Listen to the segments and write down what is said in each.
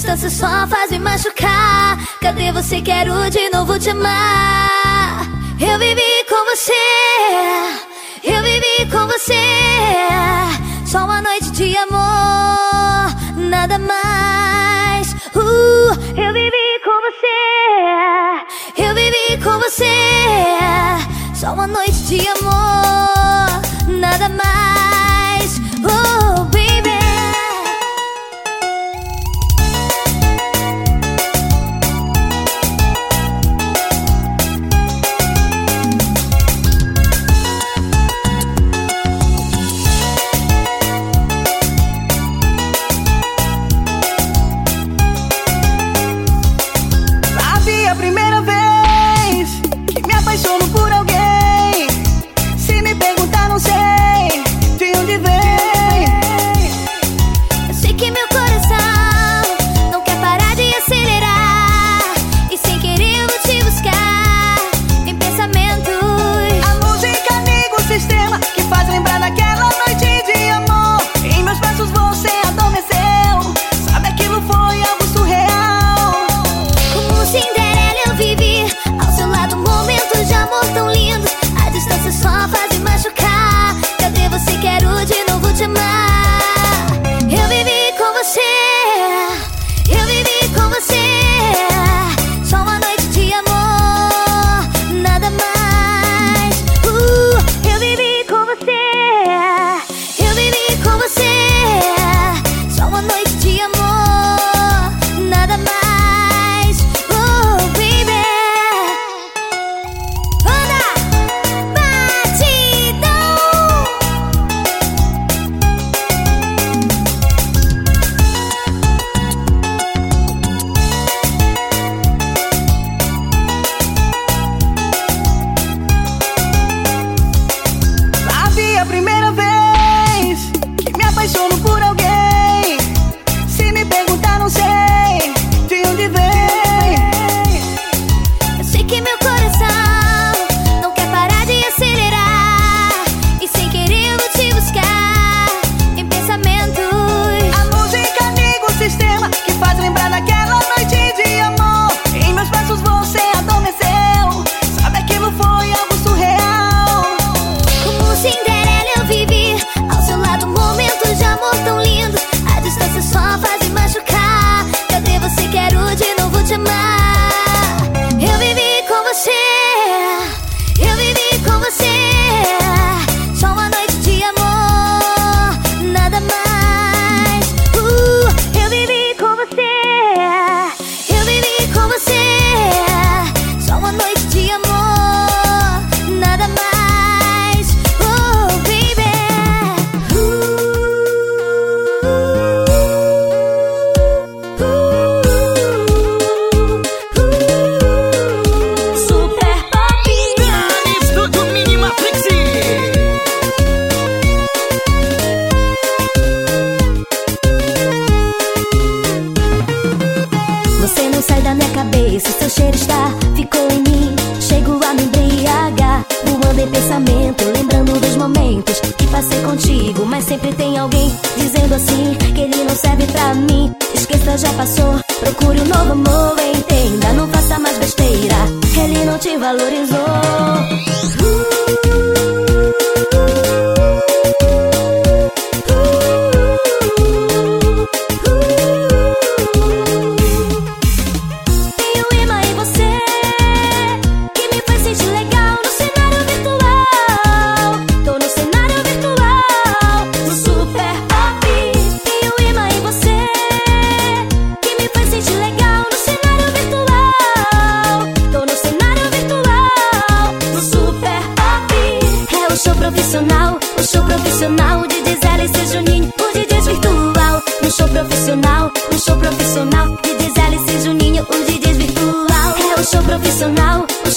distância só faz me machucar. Cadê você? Quero de novo te amar. Eu vivi com você, eu vivi com você. Só uma noite de amor, nada mais. Uh, eu vivi com você, eu vivi com você. Só uma noite de amor.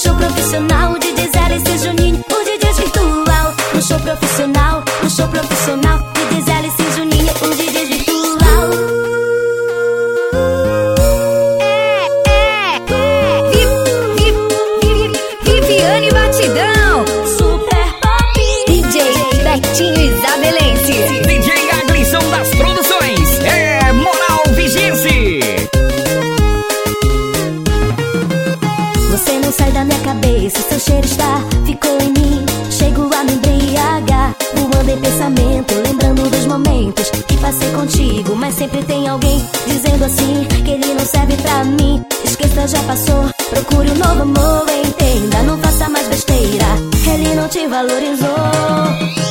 show profissional, de DJ Zé e Juninho, o DJ virtual. No show profissional, no show profissional, DJ Zé e Juninho, o DJ Sempre tem alguém dizendo assim que ele não serve pra mim. Esqueça, já passou. Procure um novo amor, entenda, não faça mais besteira. Ele não te valorizou.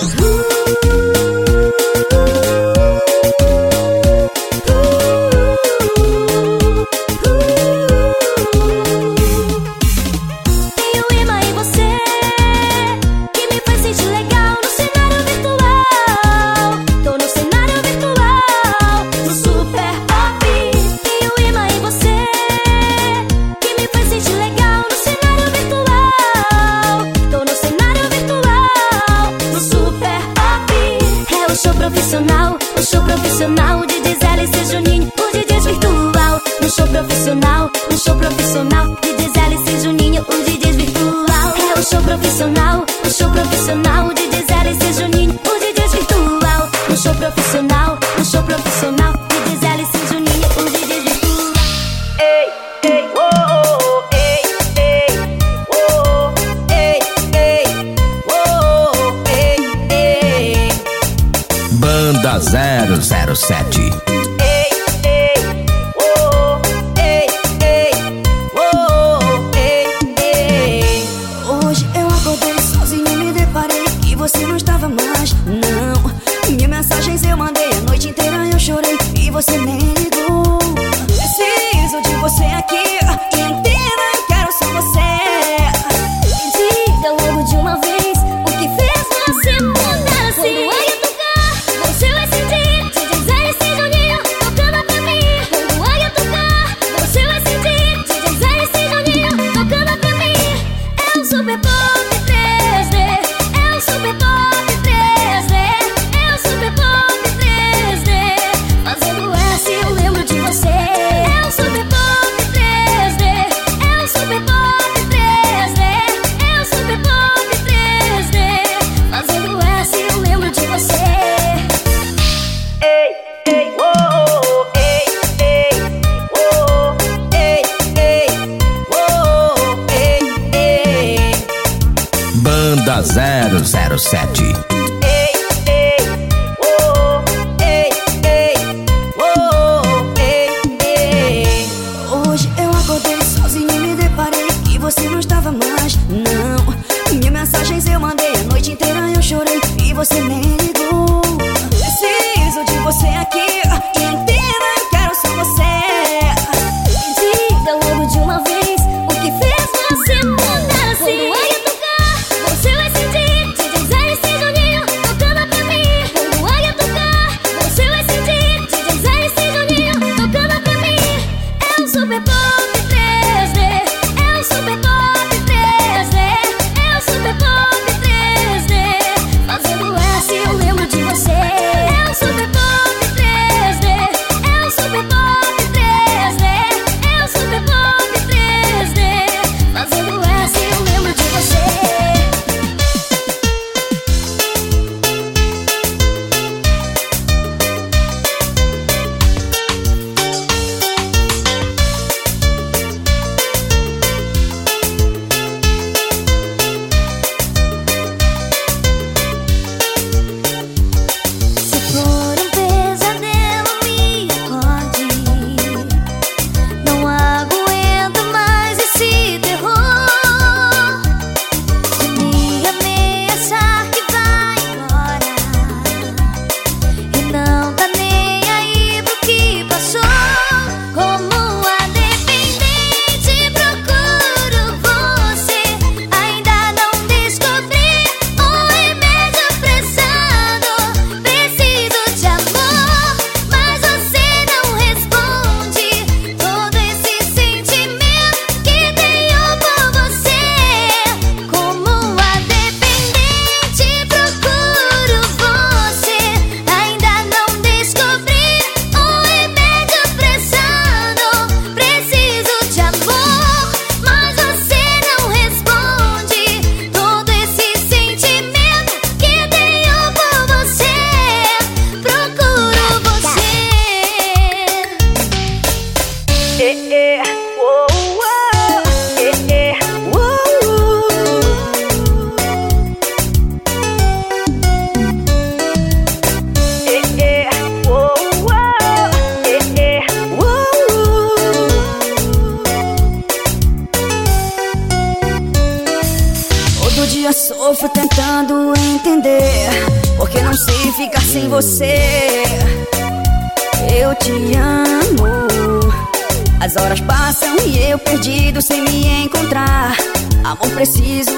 Amor, preciso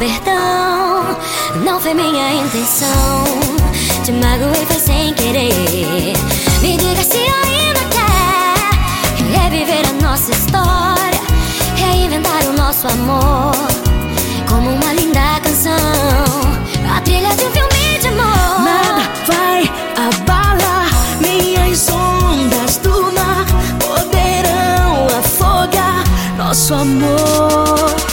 perdão. Não foi minha intenção. Te magoei, foi sem querer. Me diga se ainda quer reviver a nossa história, reinventar o nosso amor como uma linda canção. A trilha de um filme de amor. Nada vai abalar minhas ondas do mar. Poderão afogar nosso amor.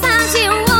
Consigo gostar de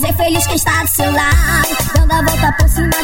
fazer feliz quem está do seu lado. Dando a volta por cima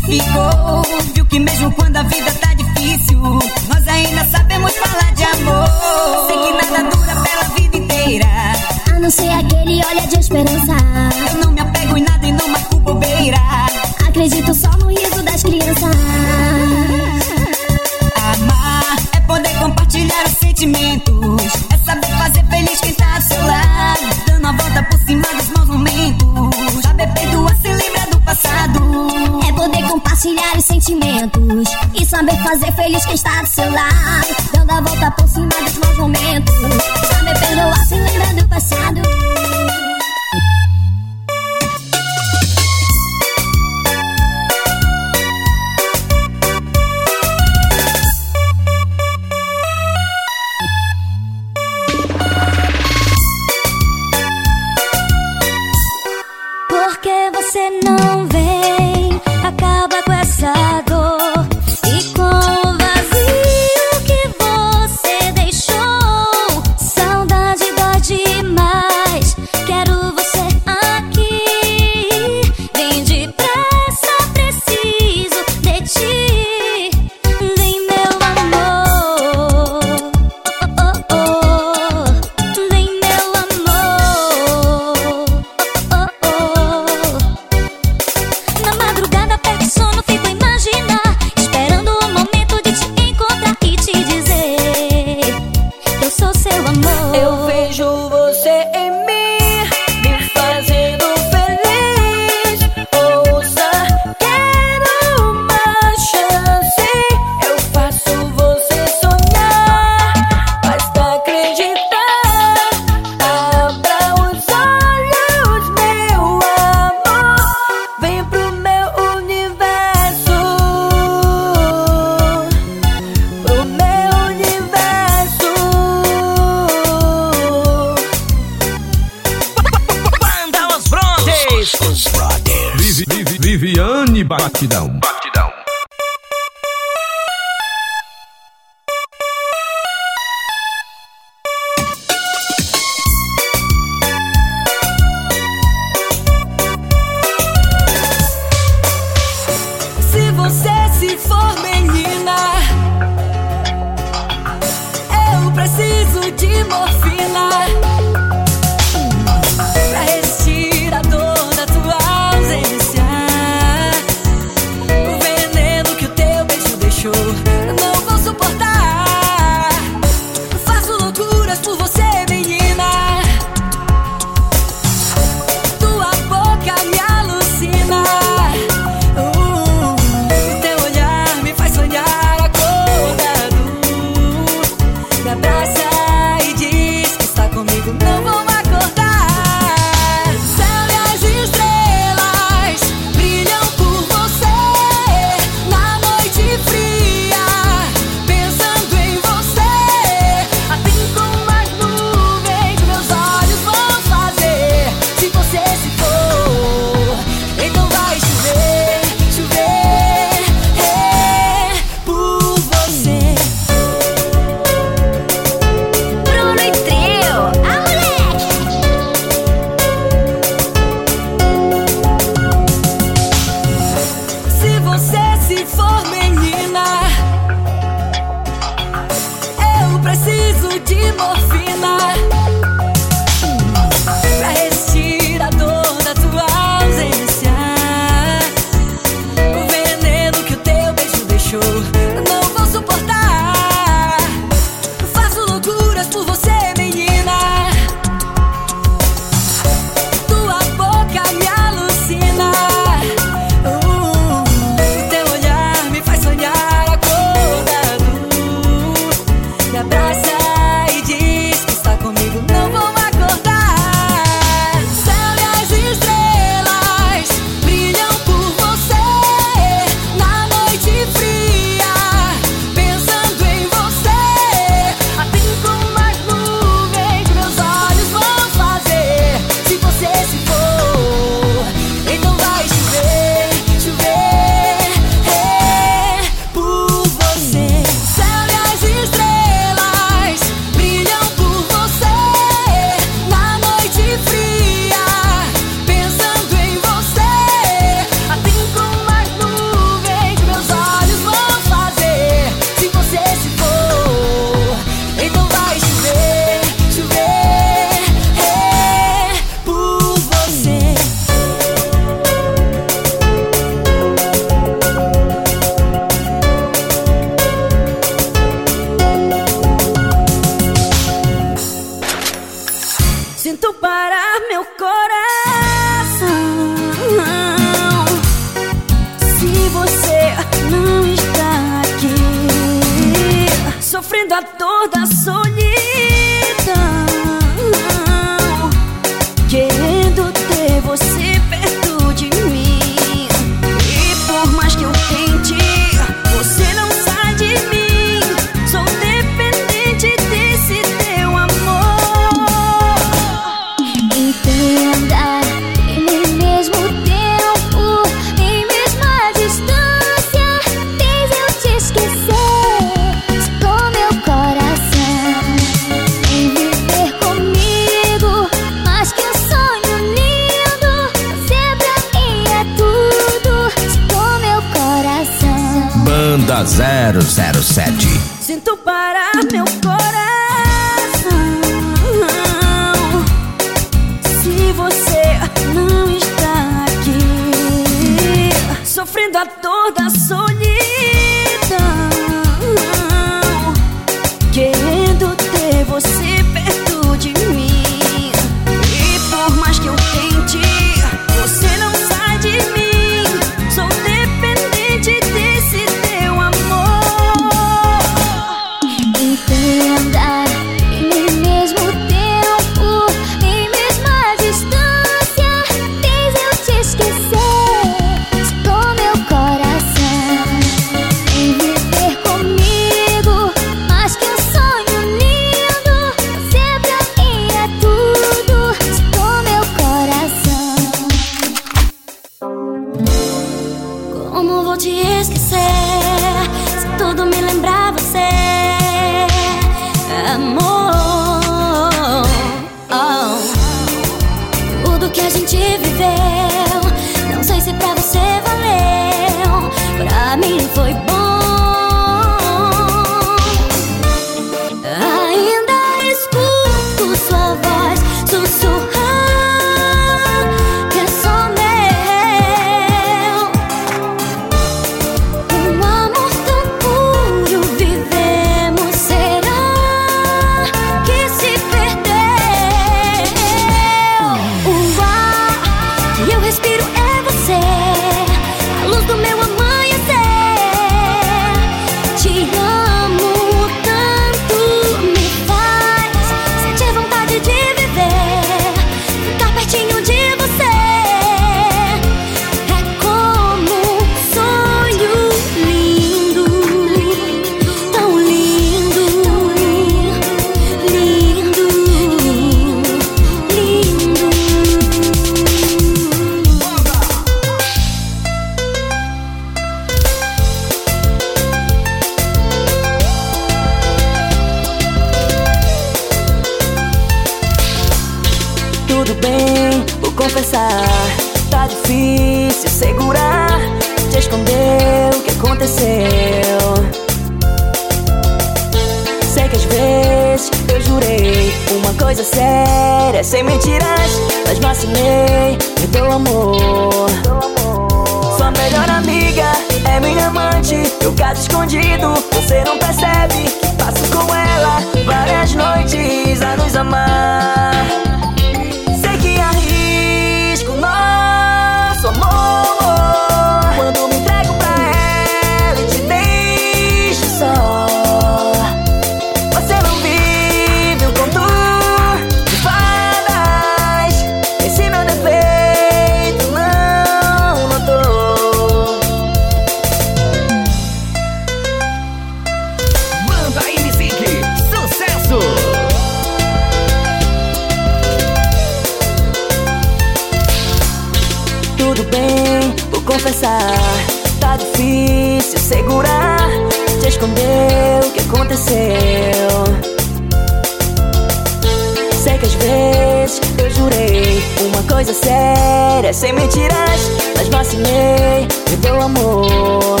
coisa séria, sem mentiras, mas vacilei. Me deu amor.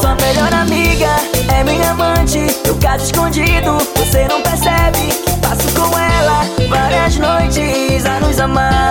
Sua melhor amiga é minha amante. No caso escondido, você não percebe que passo com ela várias noites a nos amar.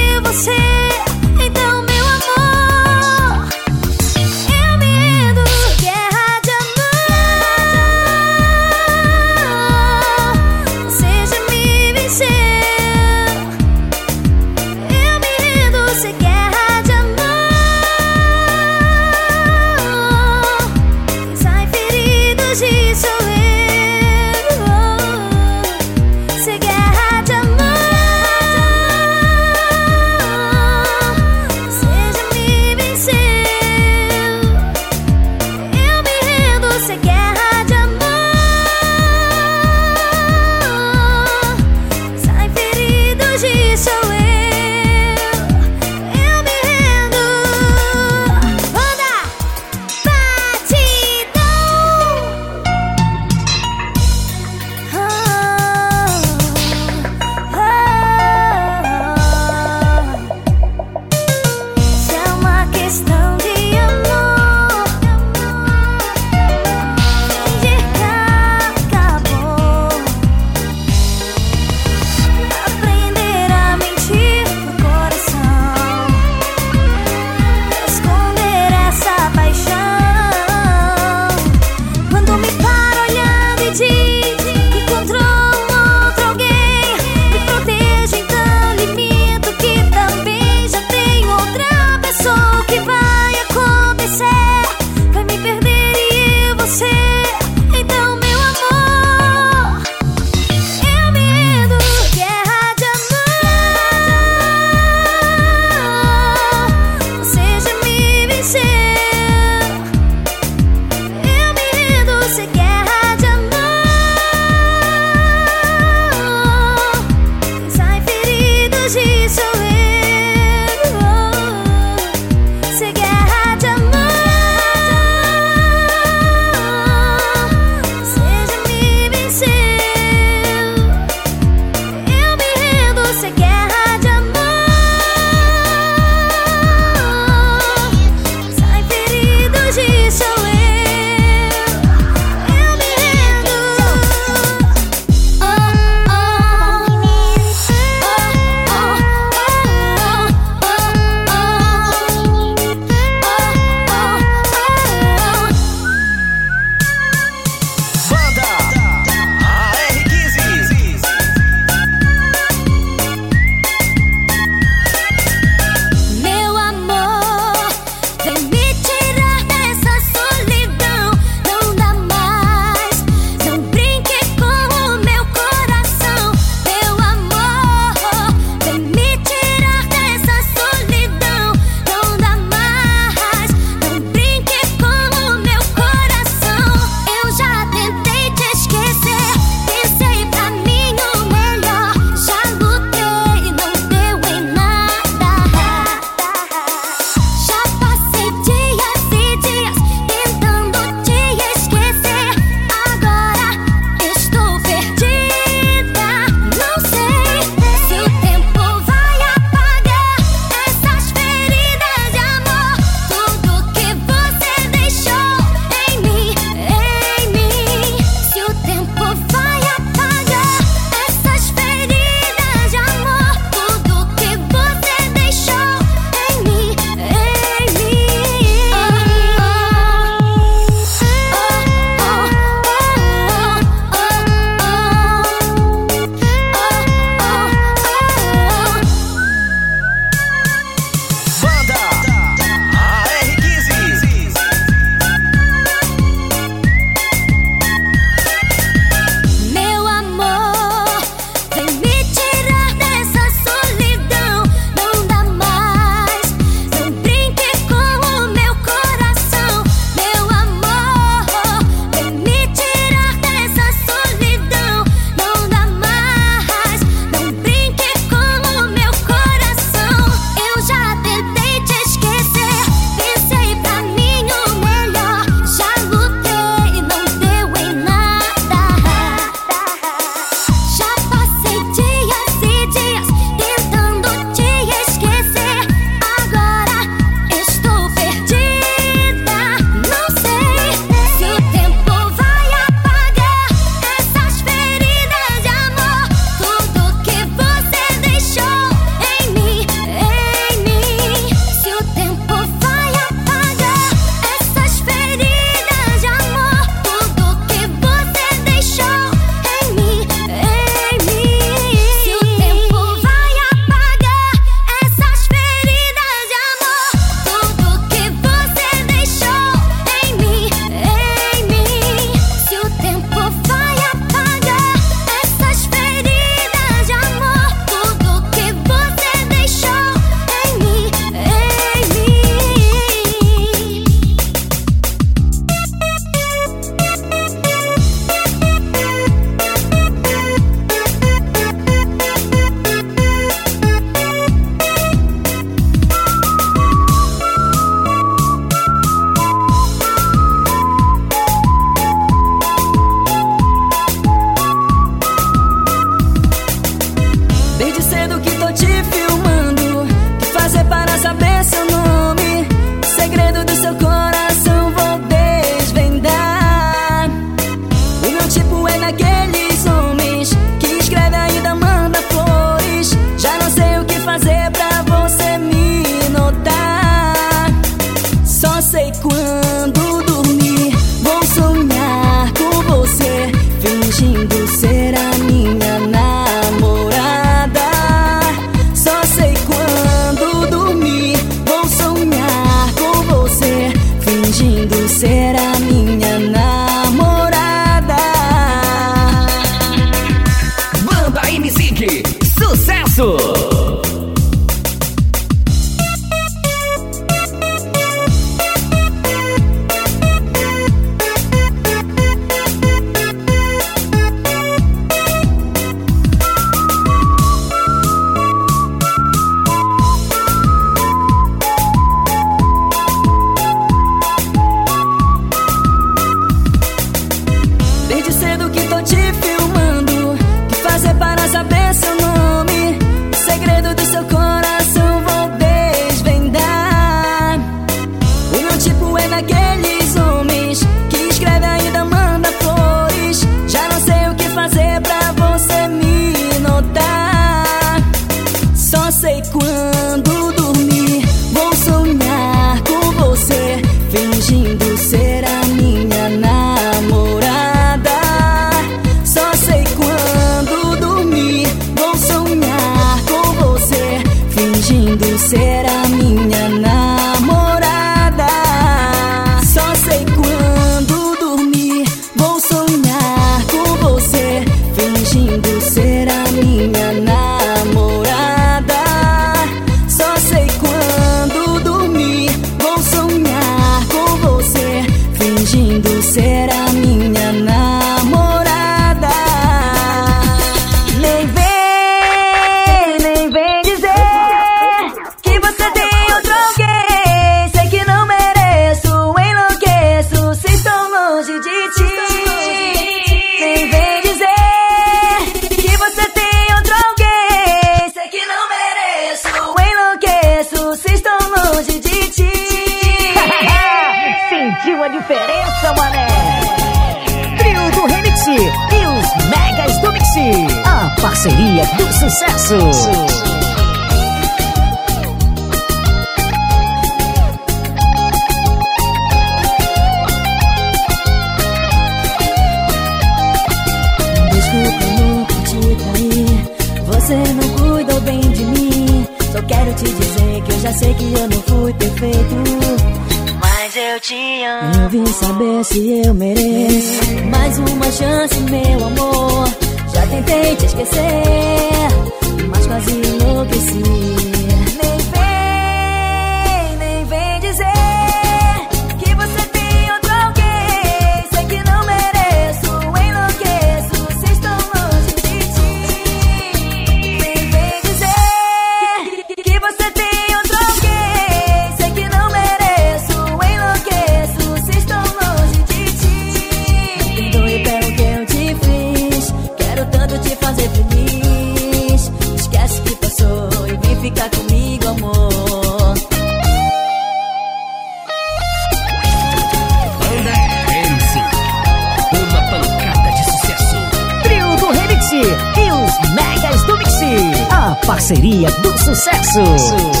そ。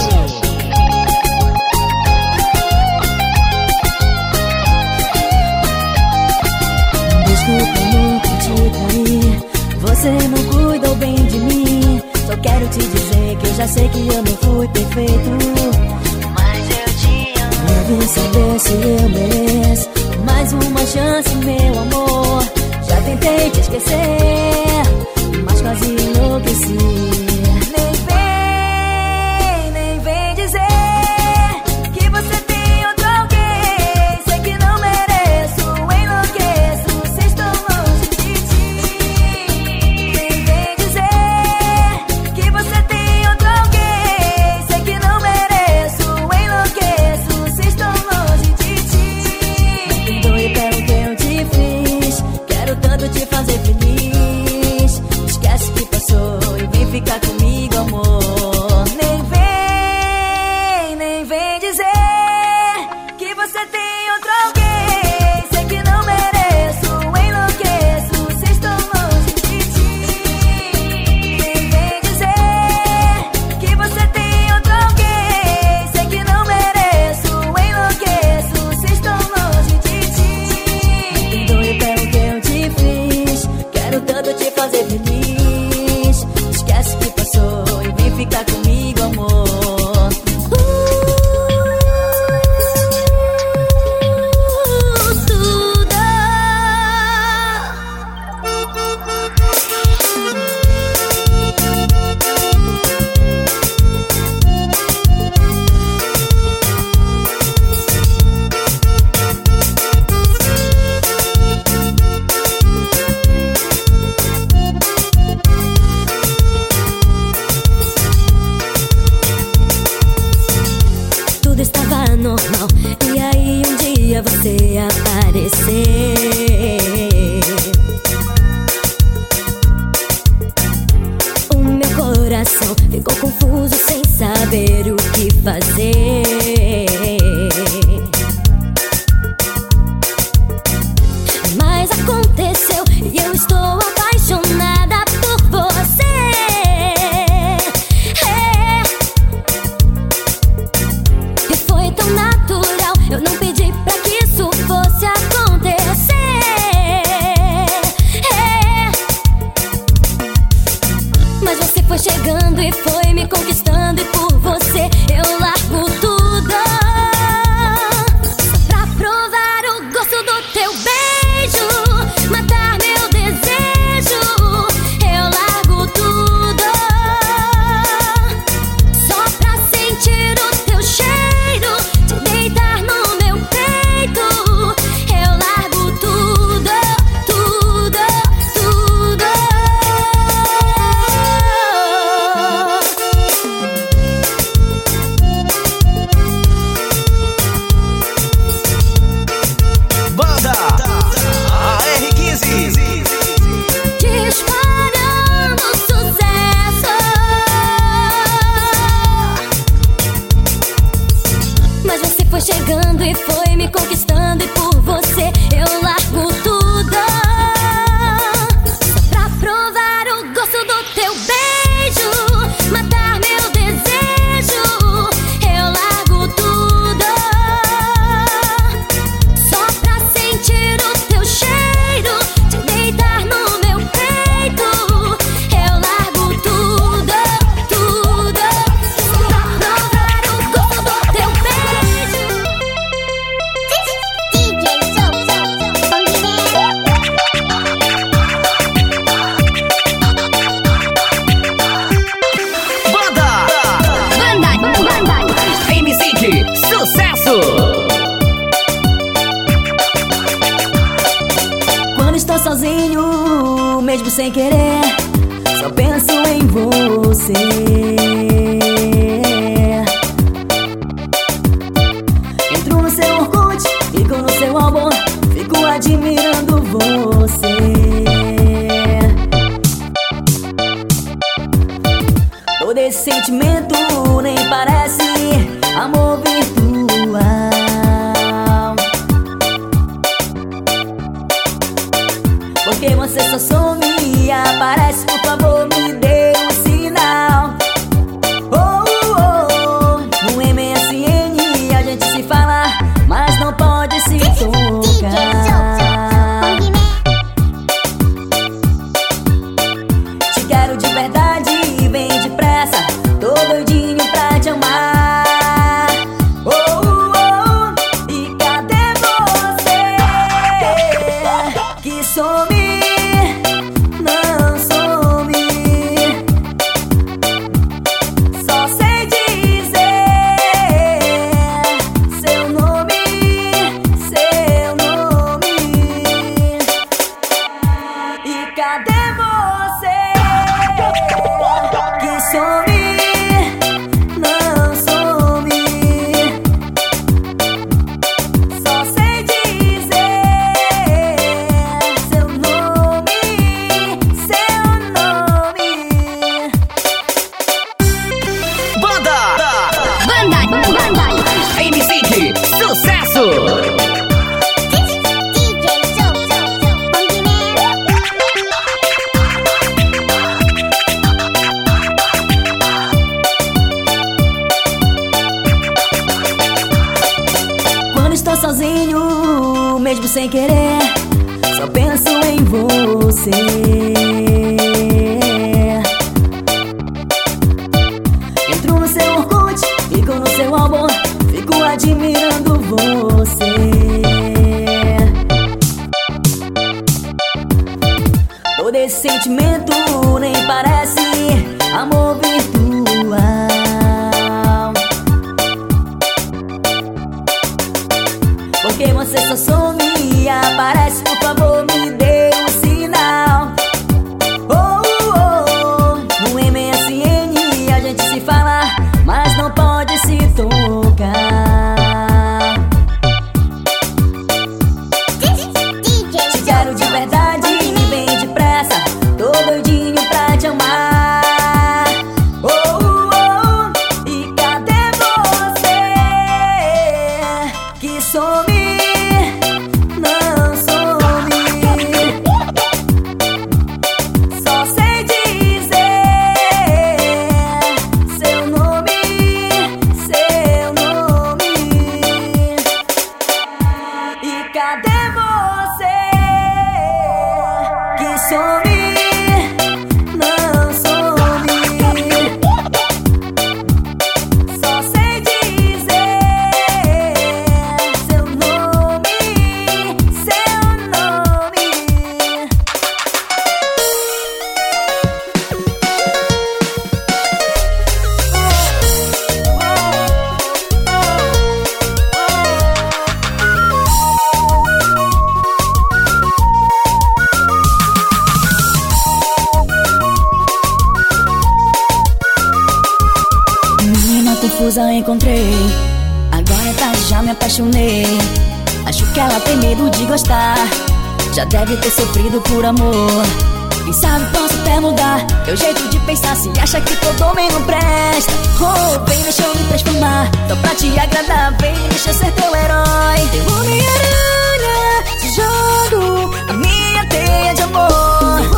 ela tem medo de gostar. Já deve ter sofrido por amor. Quem sabe posso até mudar Meu jeito de pensar se acha que todo mundo presta. Oh, vem deixa eu me transformar. Só pra te agradar Vem deixa eu ser teu herói. Eu me aranha, jogo a minha teia de amor.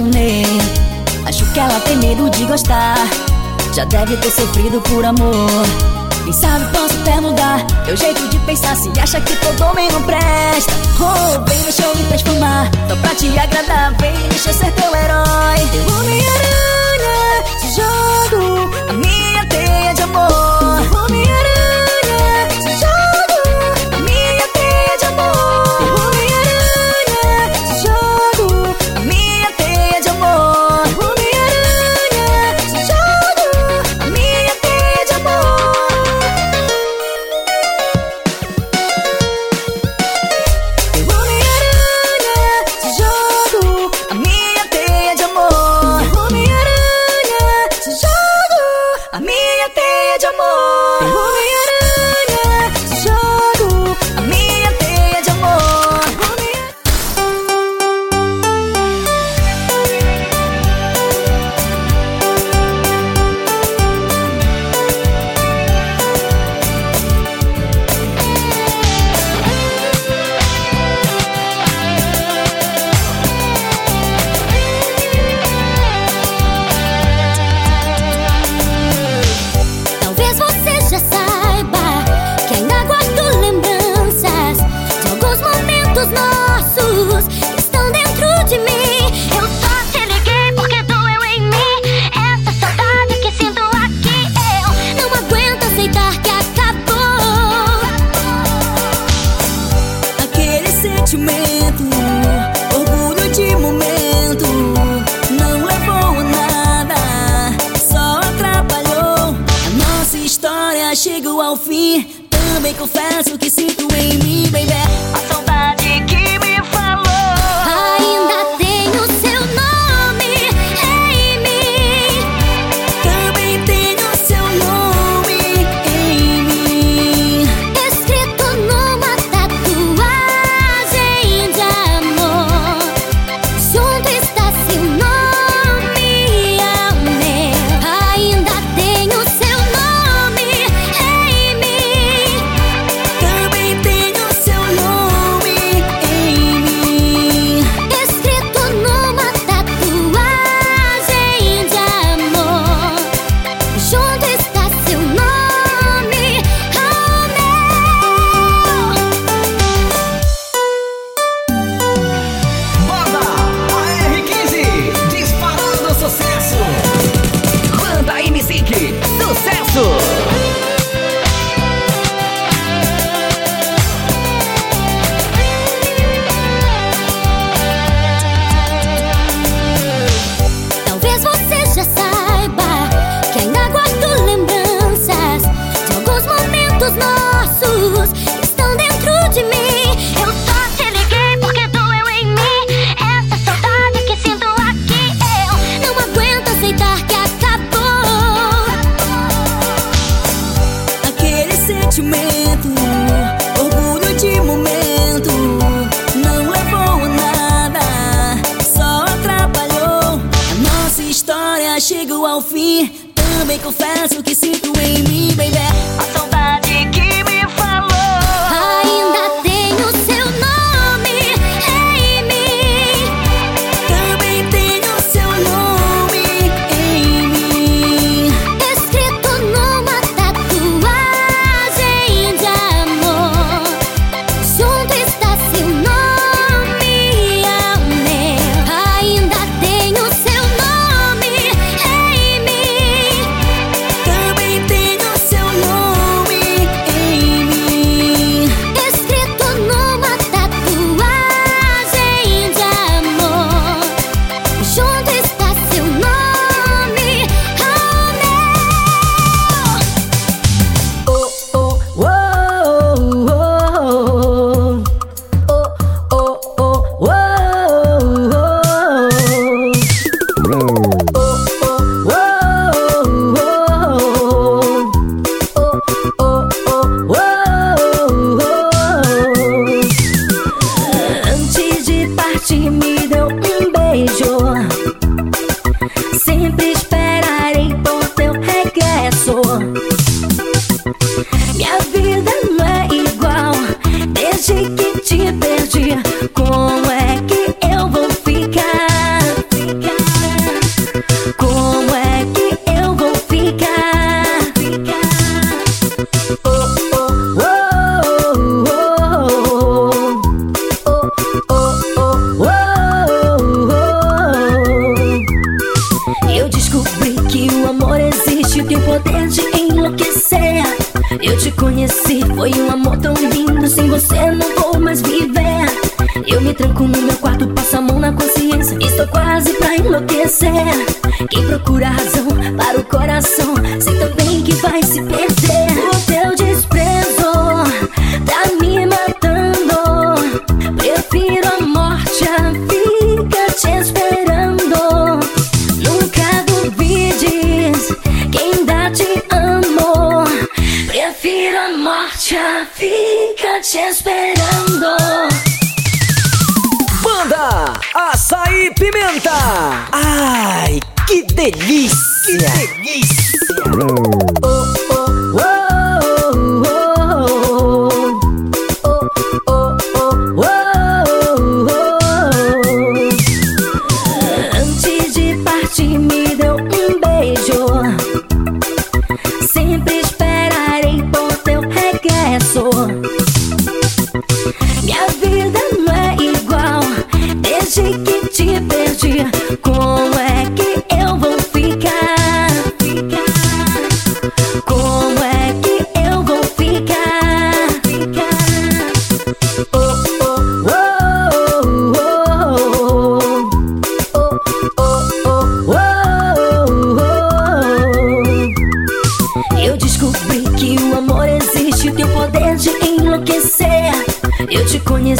apaixonei. Acho que ela tem medo de gostar. Já deve ter sofrido por amor. Quem sabe posso até mudar Teu jeito de pensar. Se acha que todo homem não presta. Oh, vem, deixa eu me transformar. Só pra te agradar, vem, deixa eu ser teu herói. Teu Homem-Aranha, te jogo a minha teia de amor.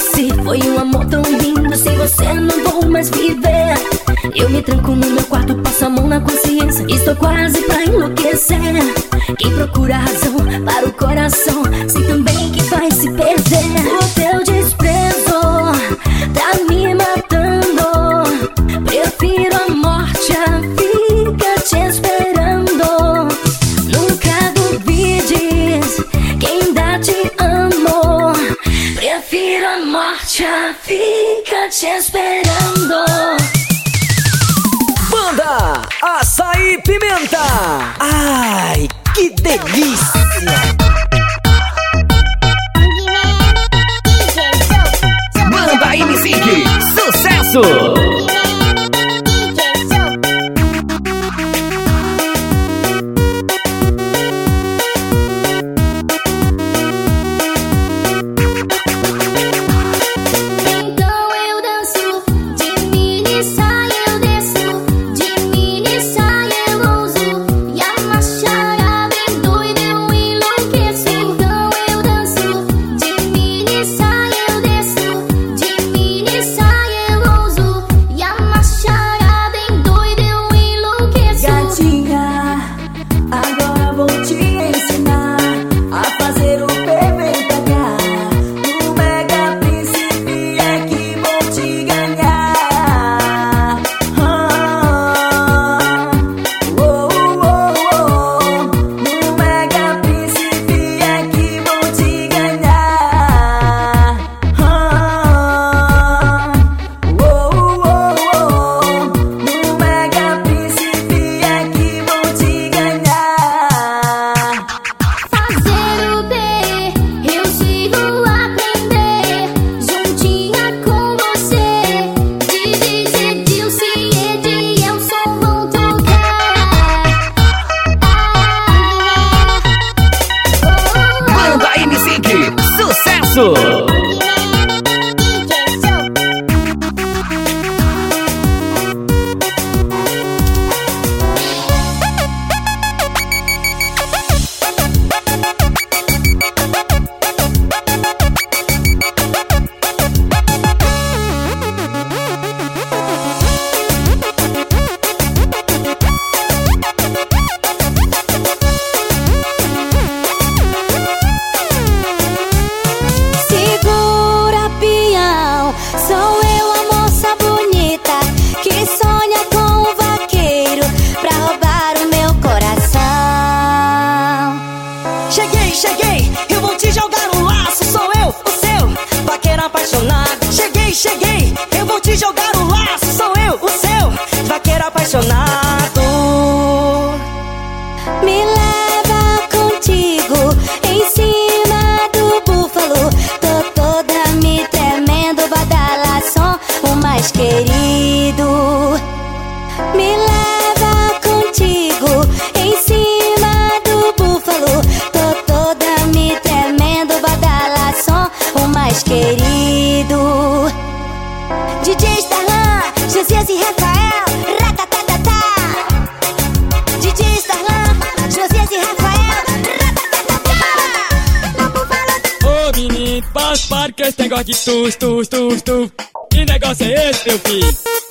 Se Foi um amor tão lindo, sem você não vou mais viver. Eu me tranco no meu quarto, passo a mão na consciência. Estou quase pra enlouquecer. Quem procura razão para o coração, sei também que vai se perder. O teu discurso. Ai, que delícia! forte, tu, tu, tu, tu. Que negócio é esse, meu filho?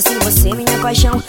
Sem você, minha paixão.